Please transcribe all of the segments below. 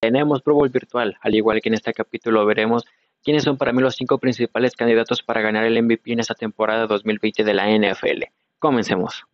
Tenemos Pro Bowl virtual, al igual que en este capítulo veremos quiénes son para mí los cinco principales candidatos para ganar el MVP en esta temporada 2020 de la NFL. Comencemos.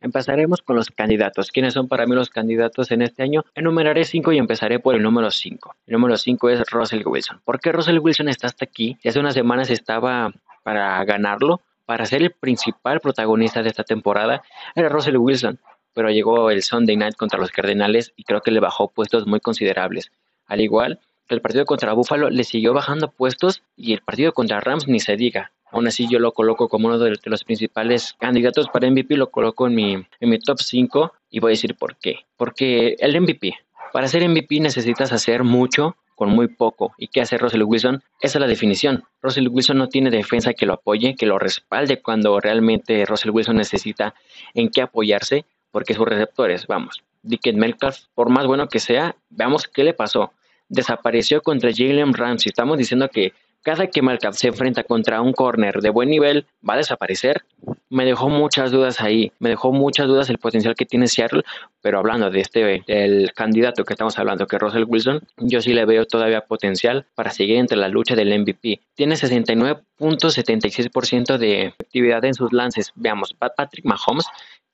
Empezaremos con los candidatos. ¿Quiénes son para mí los candidatos en este año? Enumeraré cinco y empezaré por el número 5. El número 5 es Russell Wilson. ¿Por qué Russell Wilson está hasta aquí? hace unas semanas estaba para ganarlo, para ser el principal protagonista de esta temporada, era Russell Wilson. Pero llegó el Sunday Night contra los Cardenales y creo que le bajó puestos muy considerables. Al igual que el partido contra Buffalo le siguió bajando puestos y el partido contra Rams ni se diga. Aún así yo lo coloco como uno de, los principales candidatos para MVP, lo coloco en mi, en mi top 5 y voy a decir por qué. Porque el MVP, para ser MVP necesitas hacer mucho con muy poco. ¿Y qué hace Russell Wilson? Esa es la definición. Russell Wilson no tiene defensa que lo apoye, que lo respalde cuando realmente Russell Wilson necesita en qué apoyarse, porque sus receptores, vamos, Dickett Metcalf, por más bueno que sea, veamos qué le pasó. Desapareció contra Jalen Ramsey. Estamos diciendo que cada que Malcolm se enfrenta contra un corner de buen nivel, va a desaparecer. Me dejó muchas dudas ahí, me dejó muchas dudas el potencial que tiene Seattle, pero hablando de este, el candidato que estamos hablando, que es Russell Wilson, yo sí le veo todavía potencial para seguir entre la lucha del MVP. Tiene 69.76% de efectividad en sus lances. Veamos, Patrick Mahomes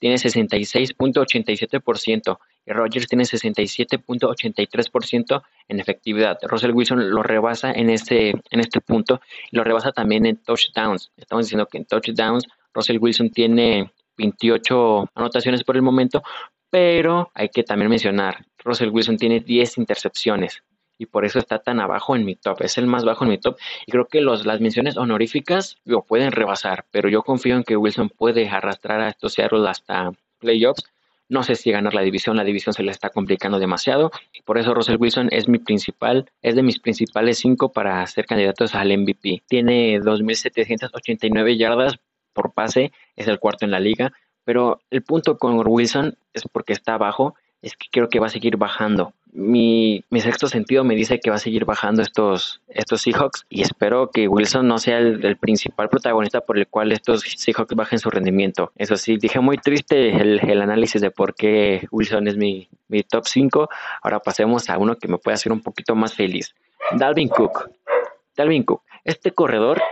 tiene 66.87% y Rogers tiene 67.83% en efectividad. Russell Wilson lo rebasa en este, en este punto y lo rebasa también en touchdowns. Estamos diciendo que en touchdowns Russell Wilson tiene 28 anotaciones por el momento, pero hay que también mencionar, Russell Wilson tiene 10 intercepciones y por eso está tan abajo en mi top. Es el más bajo en mi top y creo que los, las menciones honoríficas lo pueden rebasar, pero yo confío en que Wilson puede arrastrar a estos Seattle hasta playoffs. No sé si ganar la división, la división se le está complicando demasiado. Por eso Russell Wilson es mi principal, es de mis principales cinco para ser candidatos al MVP. Tiene 2.789 yardas por pase, es el cuarto en la liga. Pero el punto con Wilson es porque está abajo es que creo que va a seguir bajando. Mi, sexto sentido me dice que va a seguir bajando estos, estos Seahawks y espero que Wilson no sea el, principal protagonista por el cual estos Seahawks bajen su rendimiento. Eso sí, dije muy triste el, análisis de por qué Wilson es mi, mi top 5. Ahora pasemos a uno que me puede hacer un poquito más feliz. Dalvin Cook. Dalvin Cook. Este corredor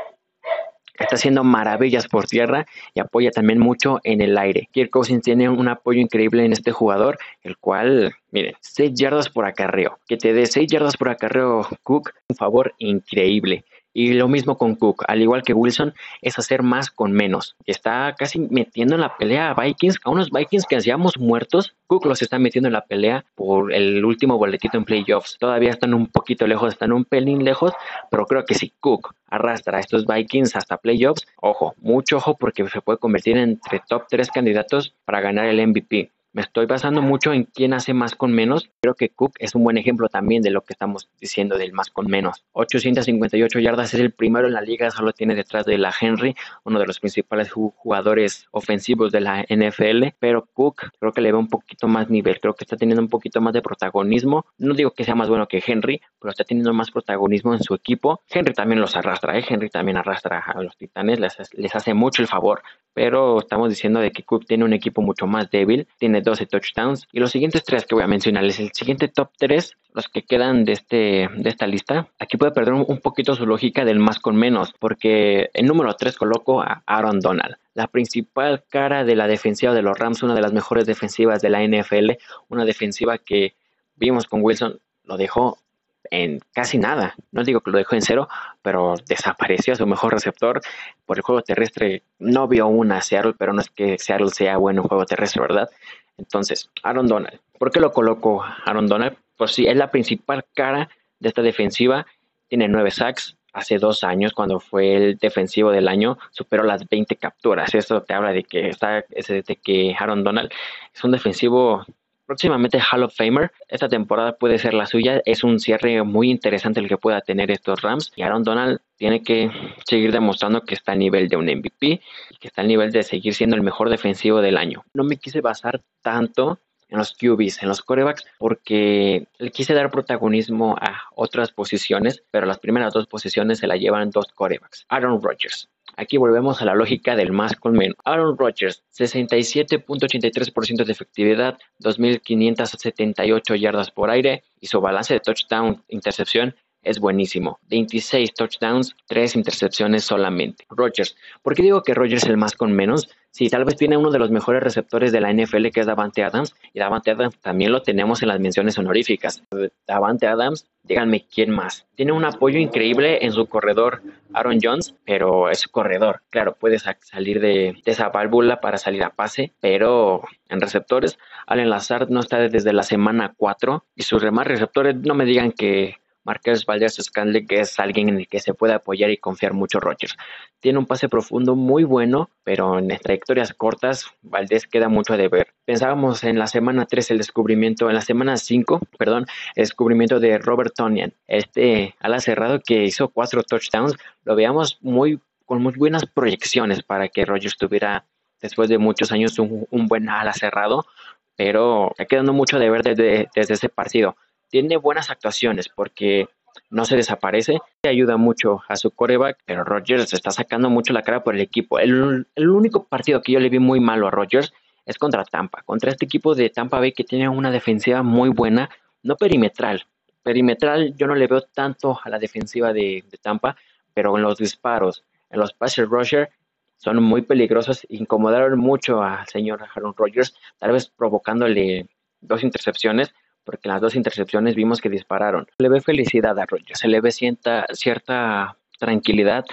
está haciendo maravillas por tierra y apoya también mucho en el aire. Kirk Cousins tiene un apoyo increíble en este jugador, el cual, miren, 6 yardas por acarreo. Que te dé 6 yardas por acarreo, Cook, un favor increíble. Y lo mismo con Cook, al igual que Wilson, es hacer más con menos. Está casi metiendo en la pelea a Vikings, a unos Vikings que hacíamos muertos. Cook los está metiendo en la pelea por el último boletito en playoffs. Todavía están un poquito lejos, están un pelín lejos, pero creo que si Cook arrastra a estos Vikings hasta playoffs, ojo, mucho ojo porque se puede convertir entre top 3 candidatos para ganar el MVP me estoy basando mucho en quién hace más con menos. Creo que Cook es un buen ejemplo también de lo que estamos diciendo del más con menos. 858 yardas es el primero en la liga, solo tiene detrás de la Henry, uno de los principales jugadores ofensivos de la NFL. Pero Cook creo que le ve un poquito más nivel, creo que está teniendo un poquito más de protagonismo. No digo que sea más bueno que Henry, pero está teniendo más protagonismo en su equipo. Henry también los arrastra, ¿eh? Henry también arrastra a los Titanes, les, les hace mucho el favor. Pero estamos diciendo de que Cook tiene un equipo mucho más débil, tiene 12 touchdowns. Y los siguientes tres que voy a mencionarles, el siguiente top 3, los que quedan de, este, de esta lista, aquí puede perder un, poquito su lógica del más con menos, porque en número 3 coloco a Aaron Donald la principal cara de la defensiva de los Rams, una de las mejores defensivas de la NFL, una defensiva que vimos con Wilson, lo dejó en casi nada. No digo que lo dejó en cero, pero desapareció su mejor receptor. Por el juego terrestre no vio una Seattle, pero no es que Seattle sea bueno en juego terrestre, ¿verdad? Entonces, Aaron Donald. ¿Por qué lo coloco Aaron Donald? Pues sí, es la principal cara de esta defensiva. Tiene nueve sacks. Hace dos años, cuando fue el defensivo del año, superó las 20 capturas. Eso te habla de que está, de que Aaron Donald es un defensivo próximamente Hall of Famer. Esta temporada puede ser la suya. Es un cierre muy interesante el que pueda tener estos Rams. Y Aaron Donald tiene que seguir demostrando que está a nivel de un MVP y que está a nivel de seguir siendo el mejor defensivo del año. No me quise basar tanto en los QBs, en los corebacks, porque le quise dar protagonismo a otras posiciones, pero las primeras dos posiciones se la llevan dos corebacks. Aaron Rodgers. Aquí volvemos a la lógica del más con menos. Aaron Rodgers, 67.83% de efectividad, 2.578 yardas por aire y su balance de touchdown intercepción es buenísimo. 26 touchdowns, 3 intercepciones solamente. Rodgers. ¿Por qué digo que Rodgers es el más con menos? Sí, tal vez tiene uno de los mejores receptores de la NFL que es Davante Adams. Y Davante Adams también lo tenemos en las menciones honoríficas. Davante Adams, díganme quién más. Tiene un apoyo increíble en su corredor Aaron Jones, pero es corredor. Claro, puede salir de, esa válvula para salir a pase, pero en receptores, Allen Lazard no está desde la semana 4 y sus demás receptores no me digan que Marqués Valdez Scanley, que es alguien en el que se puede apoyar y confiar mucho Rodgers. Tiene un pase profundo muy bueno, pero en trayectorias cortas, Valdés queda mucho a deber. Pensábamos en la semana 3 el descubrimiento, en la semana 5, perdón, el descubrimiento de Robert Tonian, este ala cerrado que hizo cuatro touchdowns. Lo veíamos muy con muy buenas proyecciones para que Rodgers tuviera después de muchos años un, buen ala cerrado, pero está quedando mucho de ver desde ese partido tiene buenas actuaciones porque no se desaparece, ayuda mucho a su coreback, pero Rodgers está sacando mucho la cara por el equipo. El, único partido que yo le vi muy malo a Rodgers es contra Tampa, contra este equipo de Tampa Bay que tiene una defensiva muy buena, no perimetral. Perimetral yo no le veo tanto a la defensiva de, Tampa, pero en los disparos, en los passes rusher, son muy peligrosos, incomodaron mucho al señor Aaron Rodgers, tal vez provocándole dos intercepciones, porque las dos intercepciones vimos que dispararon. Le ve felicidad a Rodgers, se le ve cierta, cierta tranquilidad,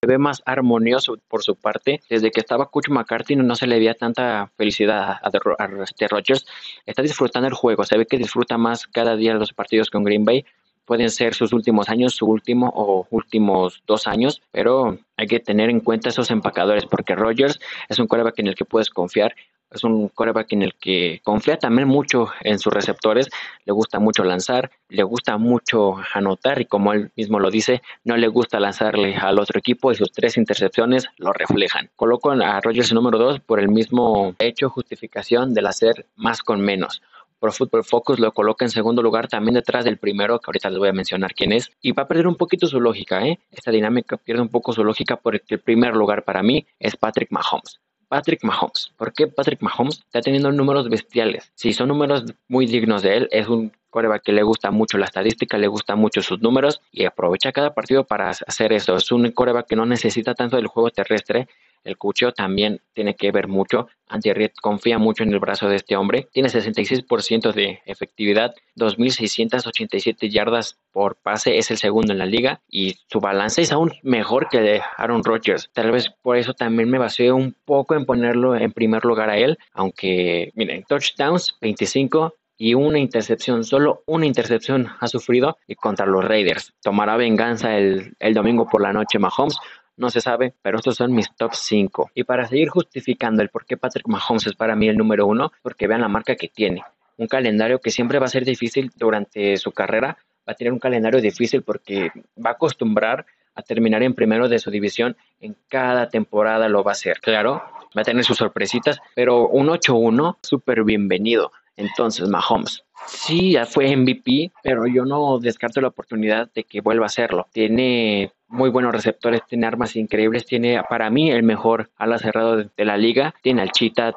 se ve más armonioso por su parte. Desde que estaba Coach McCarthy no se le veía tanta felicidad a, a, este Rodgers. Está disfrutando el juego, se ve que disfruta más cada día los partidos con Green Bay. Pueden ser sus últimos años, su último o últimos dos años, pero hay que tener en cuenta esos empacadores porque Rodgers es un quarterback en el que puedes confiar es un coreback en el que confía también mucho en sus receptores, le gusta mucho lanzar, le gusta mucho anotar y como él mismo lo dice, no le gusta lanzarle al otro equipo y sus tres intercepciones lo reflejan. Coloco a Rogers número 2 por el mismo hecho, justificación del hacer más con menos. Pro Football Focus lo coloca en segundo lugar también detrás del primero, que ahorita les voy a mencionar quién es, y va a perder un poquito su lógica, ¿eh? Esta dinámica pierde un poco su lógica porque el primer lugar para mí es Patrick Mahomes. Patrick Mahomes. ¿Por qué Patrick Mahomes está teniendo números bestiales? Si son números muy dignos de él, es un coreback que le gusta mucho la estadística, le gusta mucho sus números y aprovecha cada partido para hacer eso. Es un coreback que no necesita tanto del juego terrestre, el cuchillo también tiene que ver mucho. Andy confía mucho en el brazo de este hombre. Tiene 66% de efectividad, 2.687 yardas por pase, es el segundo en la liga y su balance es aún mejor que de Aaron Rodgers. Tal vez por eso también me basé un poco en ponerlo en primer lugar a él, aunque miren, touchdowns 25, y una intercepción, solo una intercepción ha sufrido y contra los Raiders. Tomará venganza el, el domingo por la noche Mahomes no se sabe, pero estos son mis top 5. Y para seguir justificando el por qué Patrick Mahomes es para mí el número uno, porque vean la marca que tiene. Un calendario que siempre va a ser difícil durante su carrera, va a tener un calendario difícil porque va a acostumbrar a terminar en primero de su división en cada temporada lo va a hacer. Claro, va a tener sus sorpresitas, pero un 8-1 súper bienvenido. Entonces, Mahomes, sí, ya fue MVP, pero yo no descarto la oportunidad de que vuelva a hacerlo. Tiene muy buenos receptores, tiene armas increíbles, tiene para mí el mejor ala cerrado de, la liga, tiene al Cheetah,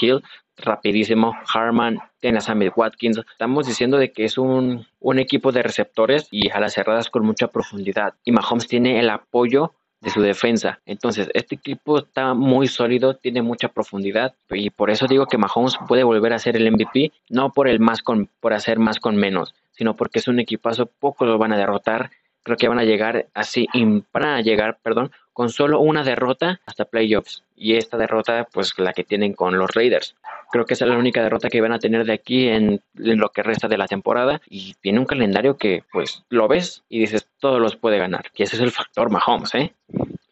Hill, rapidísimo, Harman, tiene a Sammy Watkins. Estamos diciendo de que es un, un equipo de receptores y alas cerradas con mucha profundidad. Y Mahomes tiene el apoyo de su defensa. Entonces, este equipo está muy sólido, tiene mucha profundidad y por eso digo que Mahomes puede volver a ser el MVP, no por el más con por hacer más con menos, sino porque es un equipazo, pocos lo van a derrotar. Creo que van a llegar así, van a llegar, perdón, con solo una derrota hasta playoffs. Y esta derrota, pues la que tienen con los Raiders. Creo que esa es la única derrota que van a tener de aquí en, lo que resta de la temporada. Y tiene un calendario que, pues, lo ves y dices, todos los puede ganar. Y ese es el factor Mahomes, ¿eh?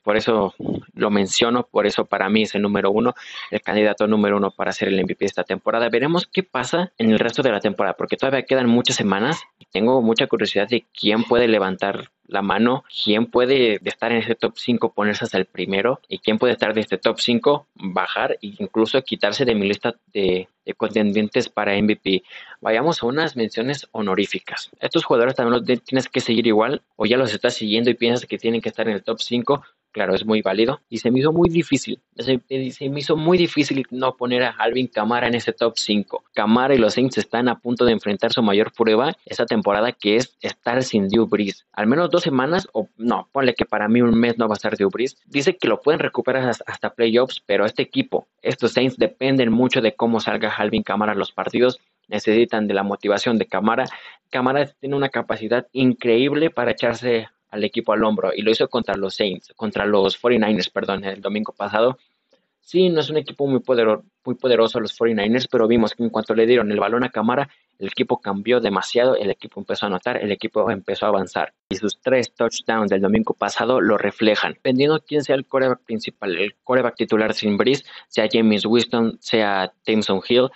Por eso lo menciono, por eso para mí es el número uno, el candidato número uno para ser el MVP de esta temporada. Veremos qué pasa en el resto de la temporada, porque todavía quedan muchas semanas tengo mucha curiosidad de quién puede levantar la mano, quién puede estar en este top 5 ponerse hasta el primero y quién puede estar de este top 5 bajar e incluso quitarse de mi lista de, de, contendientes para MVP. Vayamos a unas menciones honoríficas. Estos jugadores también los tienes que seguir igual o ya los estás siguiendo y piensas que tienen que estar en el top 5 claro, es muy válido. Y se me hizo muy difícil, se, me hizo muy difícil no poner a Alvin Camara en ese top 5. Camara y los Saints están a punto de enfrentar su mayor prueba esta temporada, que es estar sin Drew Brees. Al menos dos semanas, o no, ponle que para mí un mes no va a estar Drew Brees. Dice que lo pueden recuperar hasta, playoffs, pero este equipo, estos Saints dependen mucho de cómo salga Alvin Camara los partidos necesitan de la motivación de Camara. Camara tiene una capacidad increíble para echarse al equipo al hombro y lo hizo contra los Saints, contra los 49ers, perdón, el domingo pasado. Sí, no es un equipo muy, poderoso, muy poderoso los 49ers, pero vimos que en cuanto le dieron el balón a Camara, el equipo cambió demasiado, el equipo empezó a anotar, el equipo empezó a avanzar. Y sus tres touchdowns del domingo pasado lo reflejan. Dependiendo quién sea el coreback principal, el coreback titular sin Breeze, sea James Winston, sea Timson Hill,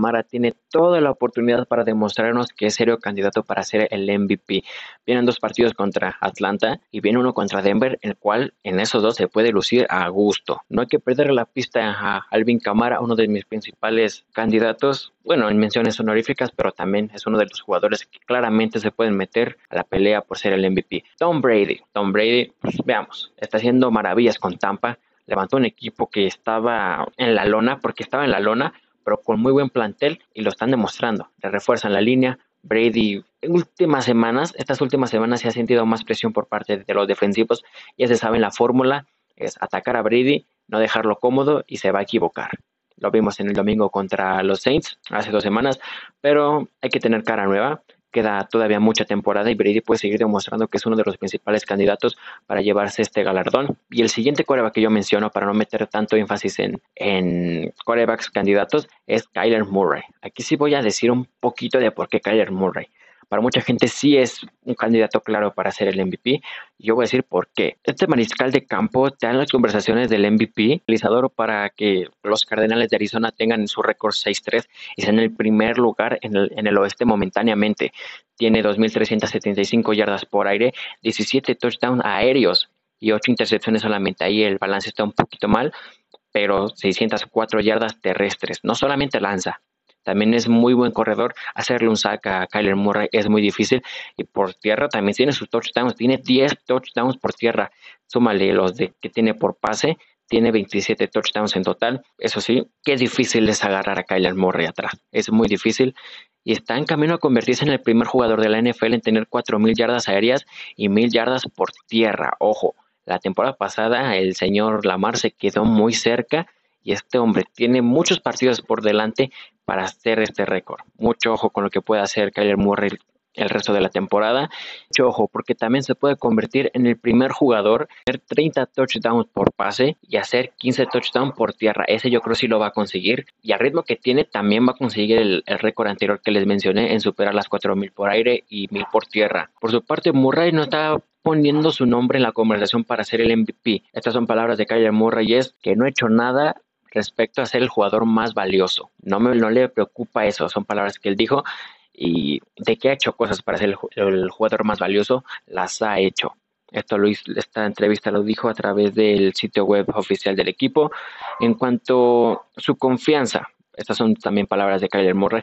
Mara tiene toda la oportunidad para demostrarnos que es serio candidato para ser el MVP. Vienen dos partidos contra Atlanta y viene uno contra Denver, el cual en esos dos se puede lucir a gusto. No hay que perder la pista a Alvin Camara, uno de mis principales candidatos, bueno, en menciones honoríficas, pero también es uno de los jugadores que claramente se pueden meter a la pelea por ser el MVP. Tom Brady, Tom Brady, pues, veamos, está haciendo maravillas con Tampa levantó un equipo que estaba en la lona, porque estaba en la lona, pero con muy buen plantel y lo están demostrando. Le refuerzan la línea. Brady, en últimas semanas, estas últimas semanas se ha sentido más presión por parte de los defensivos. Ya se sabe la fórmula, es atacar a Brady, no dejarlo cómodo y se va a equivocar. Lo vimos en el domingo contra los Saints hace dos semanas, pero hay que tener cara nueva queda todavía mucha temporada y Brady puede seguir demostrando que es uno de los principales candidatos para llevarse este galardón. Y el siguiente coreback que yo menciono, para no meter tanto énfasis en, en corebacks candidatos, es Kyler Murray. Aquí sí voy a decir un poquito de por qué Kyler Murray para mucha gente sí es un candidato claro para ser el MVP. Yo voy a decir por qué. Este mariscal de campo te dan las conversaciones del MVP, realizador para que los Cardenales de Arizona tengan su récord 6-3 y sean el primer lugar en el, en el oeste momentáneamente. Tiene 2.375 yardas por aire, 17 touchdowns aéreos y 8 intercepciones solamente. Ahí el balance está un poquito mal, pero 604 yardas terrestres. No solamente lanza, también es muy buen corredor. Hacerle un sack a Kyler Murray es muy difícil. Y por tierra también tiene sus touchdowns. Tiene 10 touchdowns por tierra. Súmale los de, que tiene por pase. Tiene 27 touchdowns en total. Eso sí, que difícil es agarrar a Kyler Murray atrás. Es muy difícil. Y está en camino a convertirse en el primer jugador de la NFL en tener 4.000 yardas aéreas y 1.000 yardas por tierra. Ojo, la temporada pasada el señor Lamar se quedó muy cerca y este hombre tiene muchos partidos por delante para hacer este récord. Mucho ojo con lo que puede hacer Kyler Murray el resto de la temporada. Mucho ojo, porque también se puede convertir en el primer jugador, hacer 30 touchdowns por pase y hacer 15 touchdowns por tierra. Ese yo creo sí lo va a conseguir. Y al ritmo que tiene, también va a conseguir el, récord anterior que les mencioné en superar las 4000 por aire y 1000 por tierra. Por su parte, Murray no está poniendo su nombre en la conversación para ser el MVP. Estas son palabras de Kyler Murray es que no ha hecho nada respecto a ser el jugador más valioso. No, me, no le preocupa eso, son palabras que él dijo y de que ha hecho cosas para ser el, jugador más valioso, las ha hecho. Esto lo esta entrevista lo dijo a través del sitio web oficial del equipo. En cuanto a su confianza, estas son también palabras de Kyler Murray.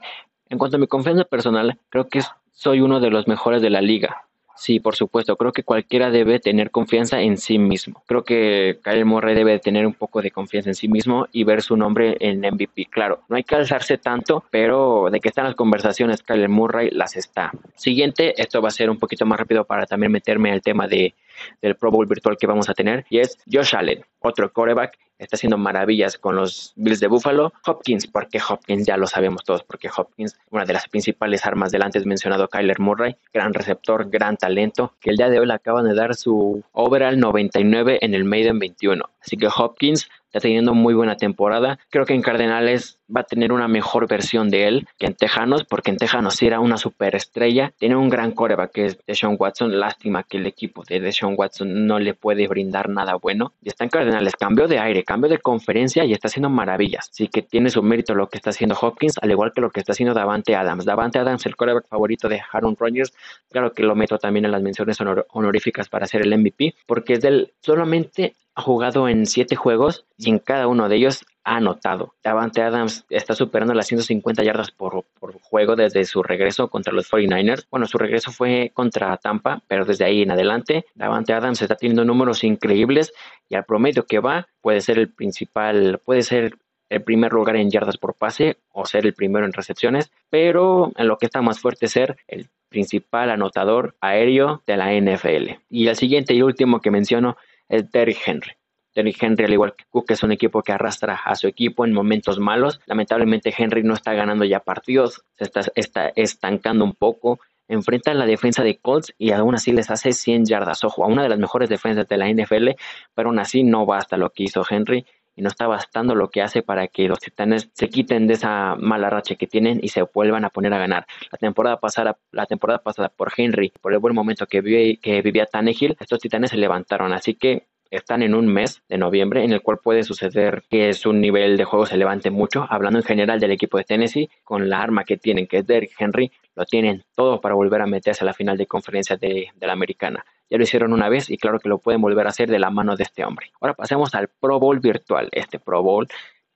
En cuanto a mi confianza personal, creo que soy uno de los mejores de la liga. Sí, por supuesto. Creo que cualquiera debe tener confianza en sí mismo. Creo que Kyle Murray debe tener un poco de confianza en sí mismo y ver su nombre en MVP. Claro, no hay que alzarse tanto, pero de que están las conversaciones Kyle Murray las está. Siguiente, esto va a ser un poquito más rápido para también meterme al tema de, del Pro Bowl virtual que vamos a tener y es Josh Allen, otro coreback está haciendo maravillas con los Bills de Buffalo. Hopkins, porque Hopkins ya lo sabemos todos, porque Hopkins, una de las principales armas del antes mencionado Kyler Murray, gran receptor, gran talento, que el día de hoy le acaban de dar su overall 99 en el Maiden 21. Así que Hopkins está teniendo muy buena temporada. Creo que en Cardenales va a tener una mejor versión de él que en Tejanos, porque en Tejanos era una superestrella. Tiene un gran coreback que es Deshaun Watson. Lástima que el equipo de Deshaun Watson no le puede brindar nada bueno. Y está en Cardenales, cambio de aire, cambio de conferencia y está haciendo maravillas. Así que tiene su mérito lo que está haciendo Hopkins, al igual que lo que está haciendo Davante Adams. Davante Adams, el coreback favorito de Aaron Rodgers. Claro que lo meto también en las menciones honoríficas para ser el MVP, porque es del solamente ha jugado en siete juegos y en cada uno de ellos ha anotado. Davante Adams está superando las 150 yardas por, por, juego desde su regreso contra los 49ers. Bueno, su regreso fue contra Tampa, pero desde ahí en adelante, Davante Adams está teniendo números increíbles y al promedio que va puede ser el principal, puede ser el primer lugar en yardas por pase o ser el primero en recepciones, pero en lo que está más fuerte es ser el principal anotador aéreo de la NFL. Y el siguiente y último que menciono es Derrick Henry. Derrick Henry, al igual que Cook, es un equipo que arrastra a su equipo en momentos malos. Lamentablemente Henry no está ganando ya partidos, se está, estancando un poco. Enfrenta a la defensa de Colts y aún así les hace 100 yardas. Ojo, a una de las mejores defensas de la NFL, pero aún así no basta lo que hizo Henry y no está bastando lo que hace para que los Titanes se quiten de esa mala racha que tienen y se vuelvan a poner a ganar. La temporada pasada, la temporada pasada por Henry, por el buen momento que, vive, que vivía Tannehill, estos Titanes se levantaron, así que están en un mes de noviembre en el cual puede suceder que su nivel de juego se levante mucho. Hablando en general del equipo de Tennessee, con la arma que tienen, que es Derrick Henry, lo tienen todo para volver a meterse a la final de conferencia de, de la americana. Ya lo hicieron una vez y claro que lo pueden volver a hacer de la mano de este hombre. Ahora pasemos al Pro Bowl virtual. Este Pro Bowl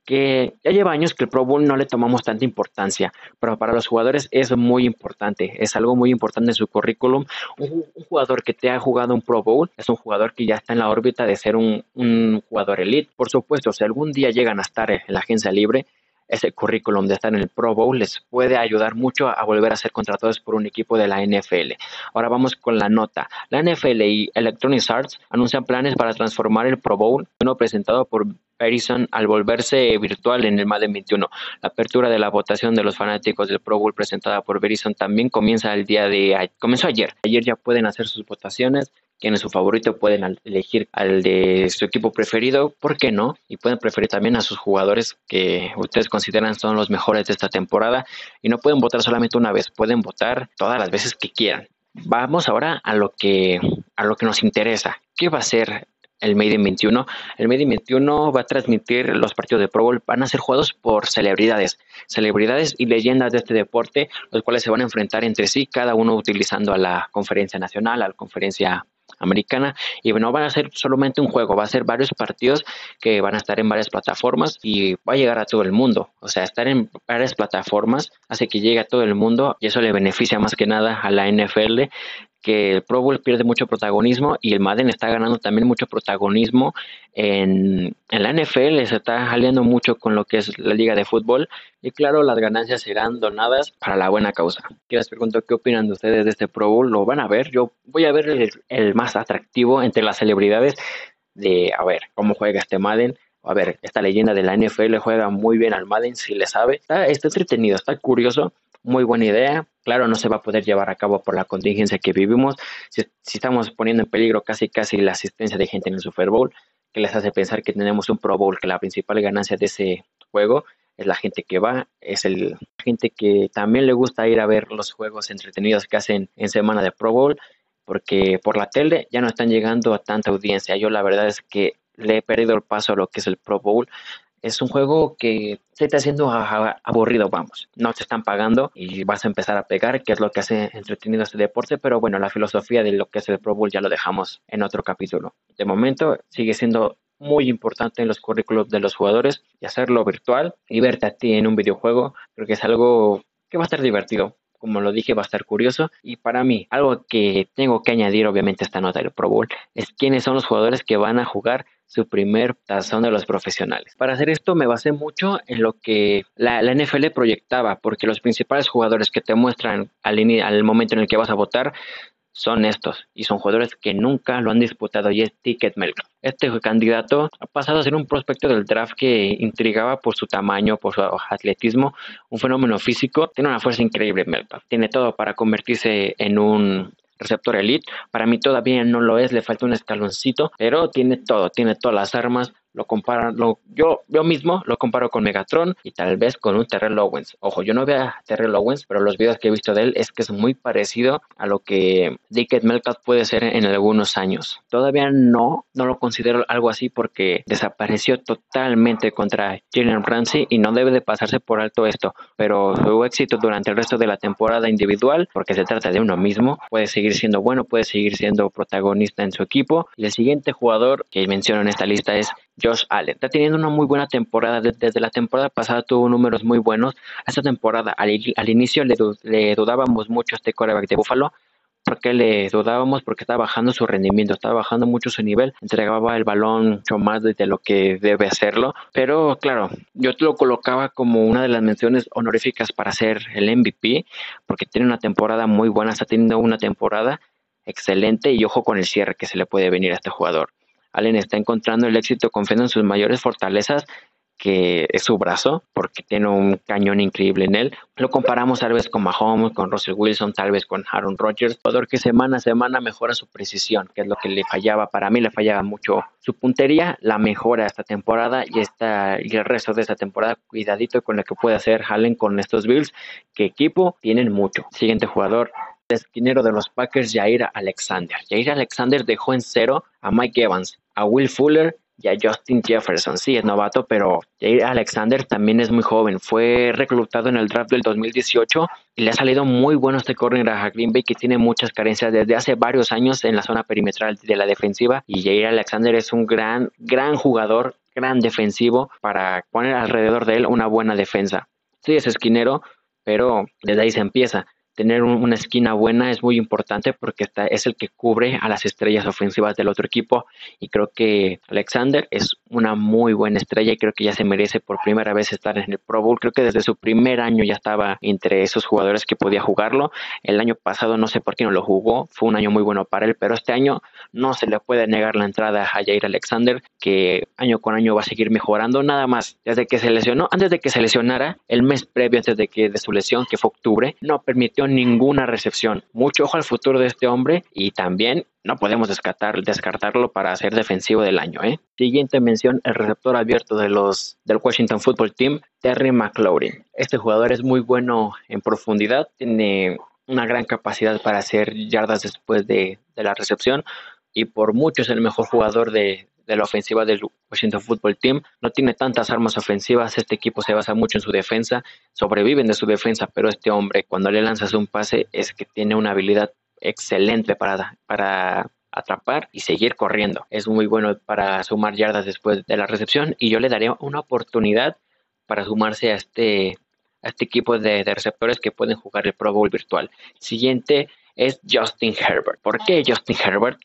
que ya lleva años que el Pro Bowl no le tomamos tanta importancia, pero para los jugadores es muy importante, es algo muy importante en su currículum. Un, jugador que te ha jugado un Pro Bowl es un jugador que ya está en la órbita de ser un, un jugador elite. Por supuesto, si algún día llegan a estar en la agencia libre, ese currículum de estar en el Pro Bowl les puede ayudar mucho a volver a ser contratados por un equipo de la NFL. Ahora vamos con la nota. La NFL y Electronic Arts anuncian planes para transformar el Pro Bowl, uno presentado por Verizon al volverse virtual en el Madden 21. La apertura de la votación de los fanáticos del Pro Bowl presentada por Verizon también comienza el día de comenzó ayer. Ayer ya pueden hacer sus votaciones es su favorito, pueden elegir al de su equipo preferido, ¿por qué no? Y pueden preferir también a sus jugadores que ustedes consideran son los mejores de esta temporada y no pueden votar solamente una vez, pueden votar todas las veces que quieran. Vamos ahora a lo que a lo que nos interesa. ¿Qué va a ser el Made in 21. El Made in 21 va a transmitir los partidos de Pro Bowl, van a ser jugados por celebridades, celebridades y leyendas de este deporte, los cuales se van a enfrentar entre sí, cada uno utilizando a la conferencia nacional, a la conferencia americana y no van a ser solamente un juego, va a ser varios partidos que van a estar en varias plataformas y va a llegar a todo el mundo. O sea, estar en varias plataformas hace que llegue a todo el mundo y eso le beneficia más que nada a la NFL que el Pro Bowl pierde mucho protagonismo y el Madden está ganando también mucho protagonismo en, en, la NFL, se está aliando mucho con lo que es la liga de fútbol y claro, las ganancias serán donadas para la buena causa. Quiero les pregunto qué opinan de ustedes de este Pro Bowl, lo van a ver, yo voy a ver el, el más atractivo entre las celebridades de, a ver, cómo juega este Madden, a ver, esta leyenda de la NFL juega muy bien al Madden, si le sabe. Está, entretenido, está curioso muy buena idea. Claro, no se va a poder llevar a cabo por la contingencia que vivimos. Si, estamos poniendo en peligro casi casi la asistencia de gente en el Super Bowl, que les hace pensar que tenemos un Pro Bowl, que la principal ganancia de ese juego es la gente que va, es el gente que también le gusta ir a ver los juegos entretenidos que hacen en semana de Pro Bowl, porque por la tele ya no están llegando a tanta audiencia. Yo la verdad es que le he perdido el paso a lo que es el Pro Bowl es un juego que se está haciendo aburrido, vamos. No te están pagando y vas a empezar a pegar, que es lo que hace entretenido este deporte, pero bueno, la filosofía de lo que es el Pro Bowl ya lo dejamos en otro capítulo. De momento sigue siendo muy importante en los currículos de los jugadores y hacerlo virtual y verte a ti en un videojuego, creo que es algo que va a estar divertido como lo dije, va a estar curioso. Y para mí, algo que tengo que añadir, obviamente, esta nota del Pro Bowl, es quiénes son los jugadores que van a jugar su primer tazón de los profesionales. Para hacer esto me basé mucho en lo que la, NFL proyectaba, porque los principales jugadores que te muestran al, al momento en el que vas a votar son estos, y son jugadores que nunca lo han disputado y es Ticket Melka. Este candidato ha pasado a ser un prospecto del draft que intrigaba por su tamaño, por su atletismo, un fenómeno físico, tiene una fuerza increíble Melka, tiene todo para convertirse en un receptor elite. Para mí todavía no lo es, le falta un escaloncito, pero tiene todo, tiene todas las armas, lo comparo, lo, yo, yo mismo lo comparo con Megatron y tal vez con un Terrell Owens. Ojo, yo no veo a Terrell Owens, pero los videos que he visto de él es que es muy parecido a lo que Dickett Melcat puede ser en algunos años. Todavía no, no lo considero algo así porque desapareció totalmente contra Jalen Ramsey y no debe de pasarse por alto esto, pero su éxito durante el resto de la temporada individual, porque se trata de uno mismo, puede seguir siendo bueno, puede seguir siendo protagonista en su equipo. Y el siguiente jugador que menciono en esta lista es Josh Allen. Está teniendo una muy buena temporada. Desde la temporada pasada tuvo números muy buenos. Esta temporada, al, inicio le, le, dudábamos mucho a este quarterback de Buffalo, porque le dudábamos porque estaba bajando su rendimiento, estaba bajando mucho su nivel, entregaba el balón mucho más de lo que debe hacerlo, pero claro, yo lo colocaba como una de las menciones honoríficas para ser el MVP, porque tiene una temporada muy buena, está teniendo una temporada excelente y ojo con el cierre que se le puede venir a este jugador. Allen está encontrando el éxito confiando en sus mayores fortalezas que es su brazo, porque tiene un cañón increíble en él. Lo comparamos tal vez con Mahomes, con Russell Wilson, tal vez con Aaron Rodgers, jugador que semana a semana mejora su precisión, que es lo que le fallaba, para mí le fallaba mucho su puntería, la mejora esta temporada y, esta, y el resto de esta temporada, cuidadito con lo que puede hacer Allen con estos Bills, que equipo tienen mucho. Siguiente jugador, esquinero de los Packers, Jair Alexander. Jair Alexander dejó en cero a Mike Evans, a Will Fuller y a Justin Jefferson. Sí, es novato, pero Jair Alexander también es muy joven. Fue reclutado en el draft del 2018 y le ha salido muy bueno este corner a Green Bay que tiene muchas carencias desde hace varios años en la zona perimetral de la defensiva y Jair Alexander es un gran, gran jugador, gran defensivo para poner alrededor de él una buena defensa. Sí, es esquinero, pero desde ahí se empieza tener una esquina buena es muy importante porque es el que cubre a las estrellas ofensivas del otro equipo y creo que Alexander es una muy buena estrella y creo que ya se merece por primera vez estar en el Pro Bowl. Creo que desde su primer año ya estaba entre esos jugadores que podía jugarlo. El año pasado no sé por qué no lo jugó, fue un año muy bueno para él, pero este año no se le puede negar la entrada a Jair Alexander que año con año va a seguir mejorando nada más desde que se lesionó, antes de que se lesionara el mes previo antes de que de su lesión que fue octubre, no permitió ninguna recepción. Mucho ojo al futuro de este hombre y también no podemos descartar, descartarlo para ser defensivo del año. ¿eh? Siguiente mención, el receptor abierto de los, del Washington Football Team, Terry McLaurin. Este jugador es muy bueno en profundidad, tiene una gran capacidad para hacer yardas después de, de la recepción y por mucho es el mejor jugador de, de la ofensiva del Washington Football Team. No tiene tantas armas ofensivas, este equipo se basa mucho en su defensa, sobreviven de su defensa, pero este hombre cuando le lanzas un pase es que tiene una habilidad excelente para, para atrapar y seguir corriendo. Es muy bueno para sumar yardas después de la recepción y yo le daría una oportunidad para sumarse a este, a este equipo de, de receptores que pueden jugar el Pro Bowl virtual. Siguiente es Justin Herbert. ¿Por qué Justin Herbert?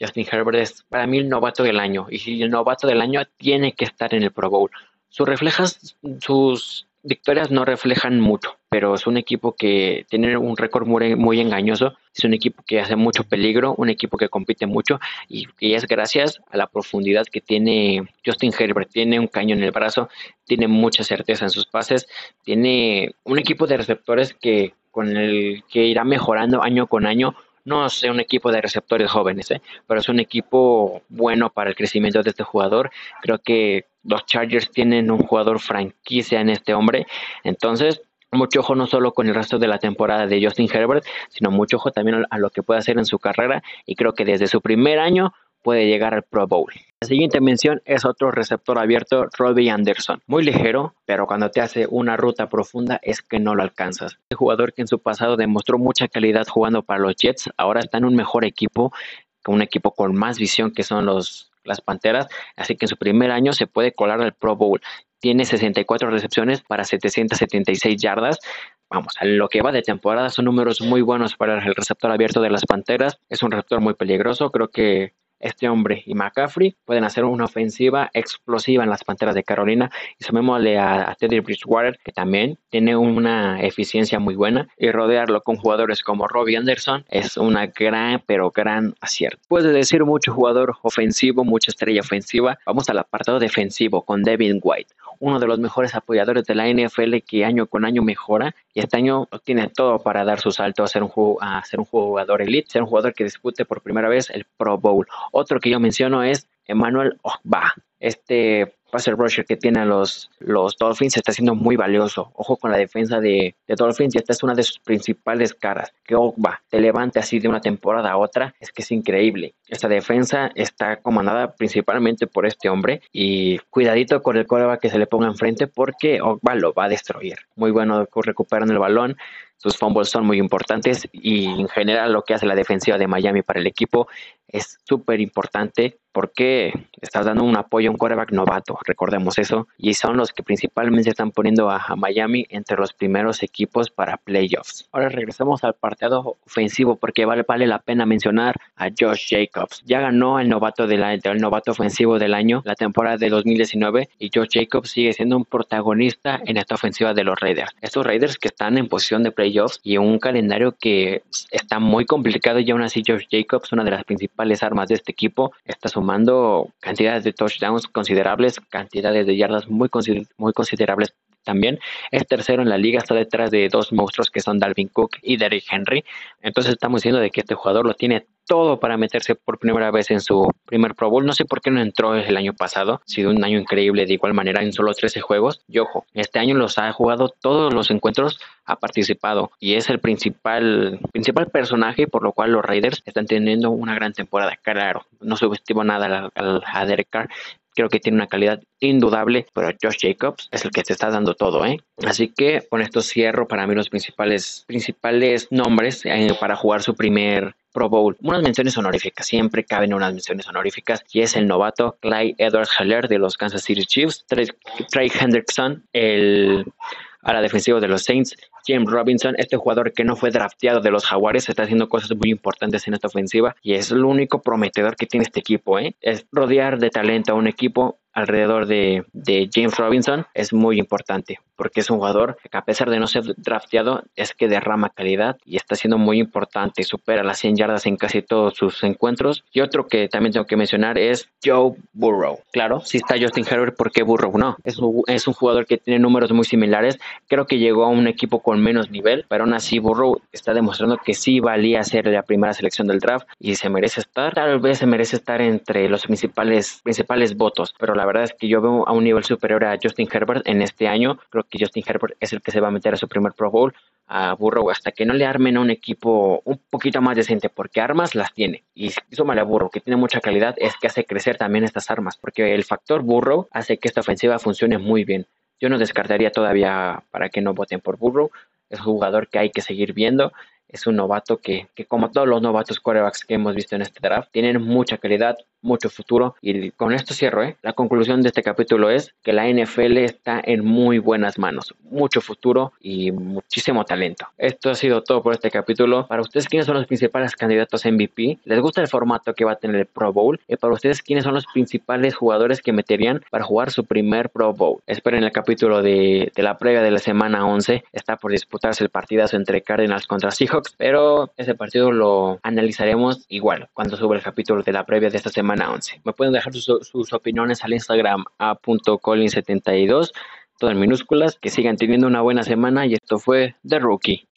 Justin Herbert es para mí el novato del año y el novato del año tiene que estar en el Pro Bowl. Sus reflejas, sus victorias no reflejan mucho, pero es un equipo que tiene un récord muy, engañoso, es un equipo que hace mucho peligro, un equipo que compite mucho y que es gracias a la profundidad que tiene Justin Herbert, tiene un caño en el brazo, tiene mucha certeza en sus pases, tiene un equipo de receptores que con el que irá mejorando año con año no es un equipo de receptores jóvenes, ¿eh? pero es un equipo bueno para el crecimiento de este jugador. Creo que los Chargers tienen un jugador franquicia en este hombre. Entonces, mucho ojo no solo con el resto de la temporada de Justin Herbert, sino mucho ojo también a lo que puede hacer en su carrera. Y creo que desde su primer año puede llegar al Pro Bowl. La siguiente mención es otro receptor abierto, Robbie Anderson. Muy ligero, pero cuando te hace una ruta profunda es que no lo alcanzas. Este jugador que en su pasado demostró mucha calidad jugando para los Jets, ahora está en un mejor equipo, un equipo con más visión que son los las Panteras, así que en su primer año se puede colar al Pro Bowl. Tiene 64 recepciones para 776 yardas, vamos, a lo que va de temporada son números muy buenos para el receptor abierto de las Panteras. Es un receptor muy peligroso, creo que este hombre y McCaffrey pueden hacer una ofensiva explosiva en las Panteras de Carolina y sumémosle a, Teddy Bridgewater que también tiene una eficiencia muy buena y rodearlo con jugadores como Robbie Anderson es una gran pero gran acierto. Puede decir mucho jugador ofensivo, mucha estrella ofensiva. Vamos al apartado defensivo con Devin White, uno de los mejores apoyadores de la NFL que año con año mejora y este año tiene todo para dar su salto a ser un jugador elite, ser un jugador que dispute por primera vez el Pro Bowl otro que yo menciono es Emmanuel Ogba, este passer rusher que tienen los, los Dolphins está siendo muy valioso. Ojo con la defensa de, de Dolphins y esta es una de sus principales caras. Que Ogba te levante así de una temporada a otra, es que es increíble. Esta defensa está comandada principalmente por este hombre y cuidadito con el coreback que se le ponga enfrente porque Ogba lo va a destruir. Muy bueno recuperan el balón, sus fumbles son muy importantes y en general lo que hace la defensiva de Miami para el equipo es súper importante porque estás dando un apoyo a un quarterback novato, recordemos eso, y son los que principalmente están poniendo a, Miami entre los primeros equipos para playoffs. Ahora regresamos al partido ofensivo porque vale, vale la pena mencionar a Josh Jacobs. Ya ganó el novato, del, el novato ofensivo del año la temporada de 2019 y Josh Jacobs sigue siendo un protagonista en esta ofensiva de los Raiders. Estos Raiders que están en posición de playoffs y un calendario que está muy complicado y aún así Josh Jacobs, una de las principales armas de este equipo, está sumando cantidades de touchdowns considerables, cantidades de yardas muy, muy considerables también. Es tercero en la liga, está detrás de dos monstruos que son Dalvin Cook y Derrick Henry. Entonces estamos diciendo de que este jugador lo tiene todo para meterse por primera vez en su primer Pro Bowl. No sé por qué no entró el año pasado. Ha sido un año increíble de igual manera en solo 13 juegos. Y ojo, este año los ha jugado todos los encuentros, ha participado y es el principal, principal personaje por lo cual los Raiders están teniendo una gran temporada. Claro, no subestimo nada a, a Derek Carr, creo que tiene una calidad indudable, pero Josh Jacobs es el que te está dando todo, ¿eh? Así que con esto cierro para mí los principales, principales nombres eh, para jugar su primer Pro Bowl. Unas menciones honoríficas, siempre caben unas menciones honoríficas, y es el novato Clyde Edwards Heller de los Kansas City Chiefs, Trey Hendrickson, el a la defensiva de los Saints. James Robinson, este jugador que no fue drafteado de los Jaguares, está haciendo cosas muy importantes en esta ofensiva y es lo único prometedor que tiene este equipo. ¿eh? Es rodear de talento a un equipo alrededor de, James Robinson es muy importante porque es un jugador que a pesar de no ser drafteado es que derrama calidad y está siendo muy importante, supera las 100 yardas en casi todos sus encuentros. Y otro que también tengo que mencionar es Joe Burrow. Claro, si está Justin Herbert, ¿por qué Burrow no? Es un, es un jugador que tiene números muy similares, creo que llegó a un equipo con menos nivel, pero aún así Burrow está demostrando que sí valía ser la primera selección del draft y se merece estar, tal vez se merece estar entre los principales, principales votos, pero la la verdad es que yo veo a un nivel superior a Justin Herbert en este año. Creo que Justin Herbert es el que se va a meter a su primer Pro Bowl. A Burrow, hasta que no le armen a un equipo un poquito más decente, porque armas las tiene. Y súmale a Burrow, que tiene mucha calidad, es que hace crecer también estas armas, porque el factor Burrow hace que esta ofensiva funcione muy bien. Yo no descartaría todavía para que no voten por Burrow. Es un jugador que hay que seguir viendo es un novato que, que, como todos los novatos quarterbacks que hemos visto en este draft, tienen mucha calidad, mucho futuro. Y con esto cierro, ¿eh? La conclusión de este capítulo es que la NFL está en muy buenas manos. Mucho futuro y muchísimo talento. Esto ha sido todo por este capítulo. Para ustedes, ¿quiénes son los principales candidatos a MVP? ¿Les gusta el formato que va a tener el Pro Bowl? Y para ustedes, ¿quiénes son los principales jugadores que meterían para jugar su primer Pro Bowl? Esperen el capítulo de, de la previa de la semana 11. Está por disputarse el partidazo entre Cardinals contra Seahawks, pero ese partido lo analizaremos igual cuando sube el capítulo de la previa de esta semana 11. Me pueden dejar sus, opiniones al Instagram a .colin72, todo en minúsculas. Que sigan teniendo una buena semana y esto fue The Rookie.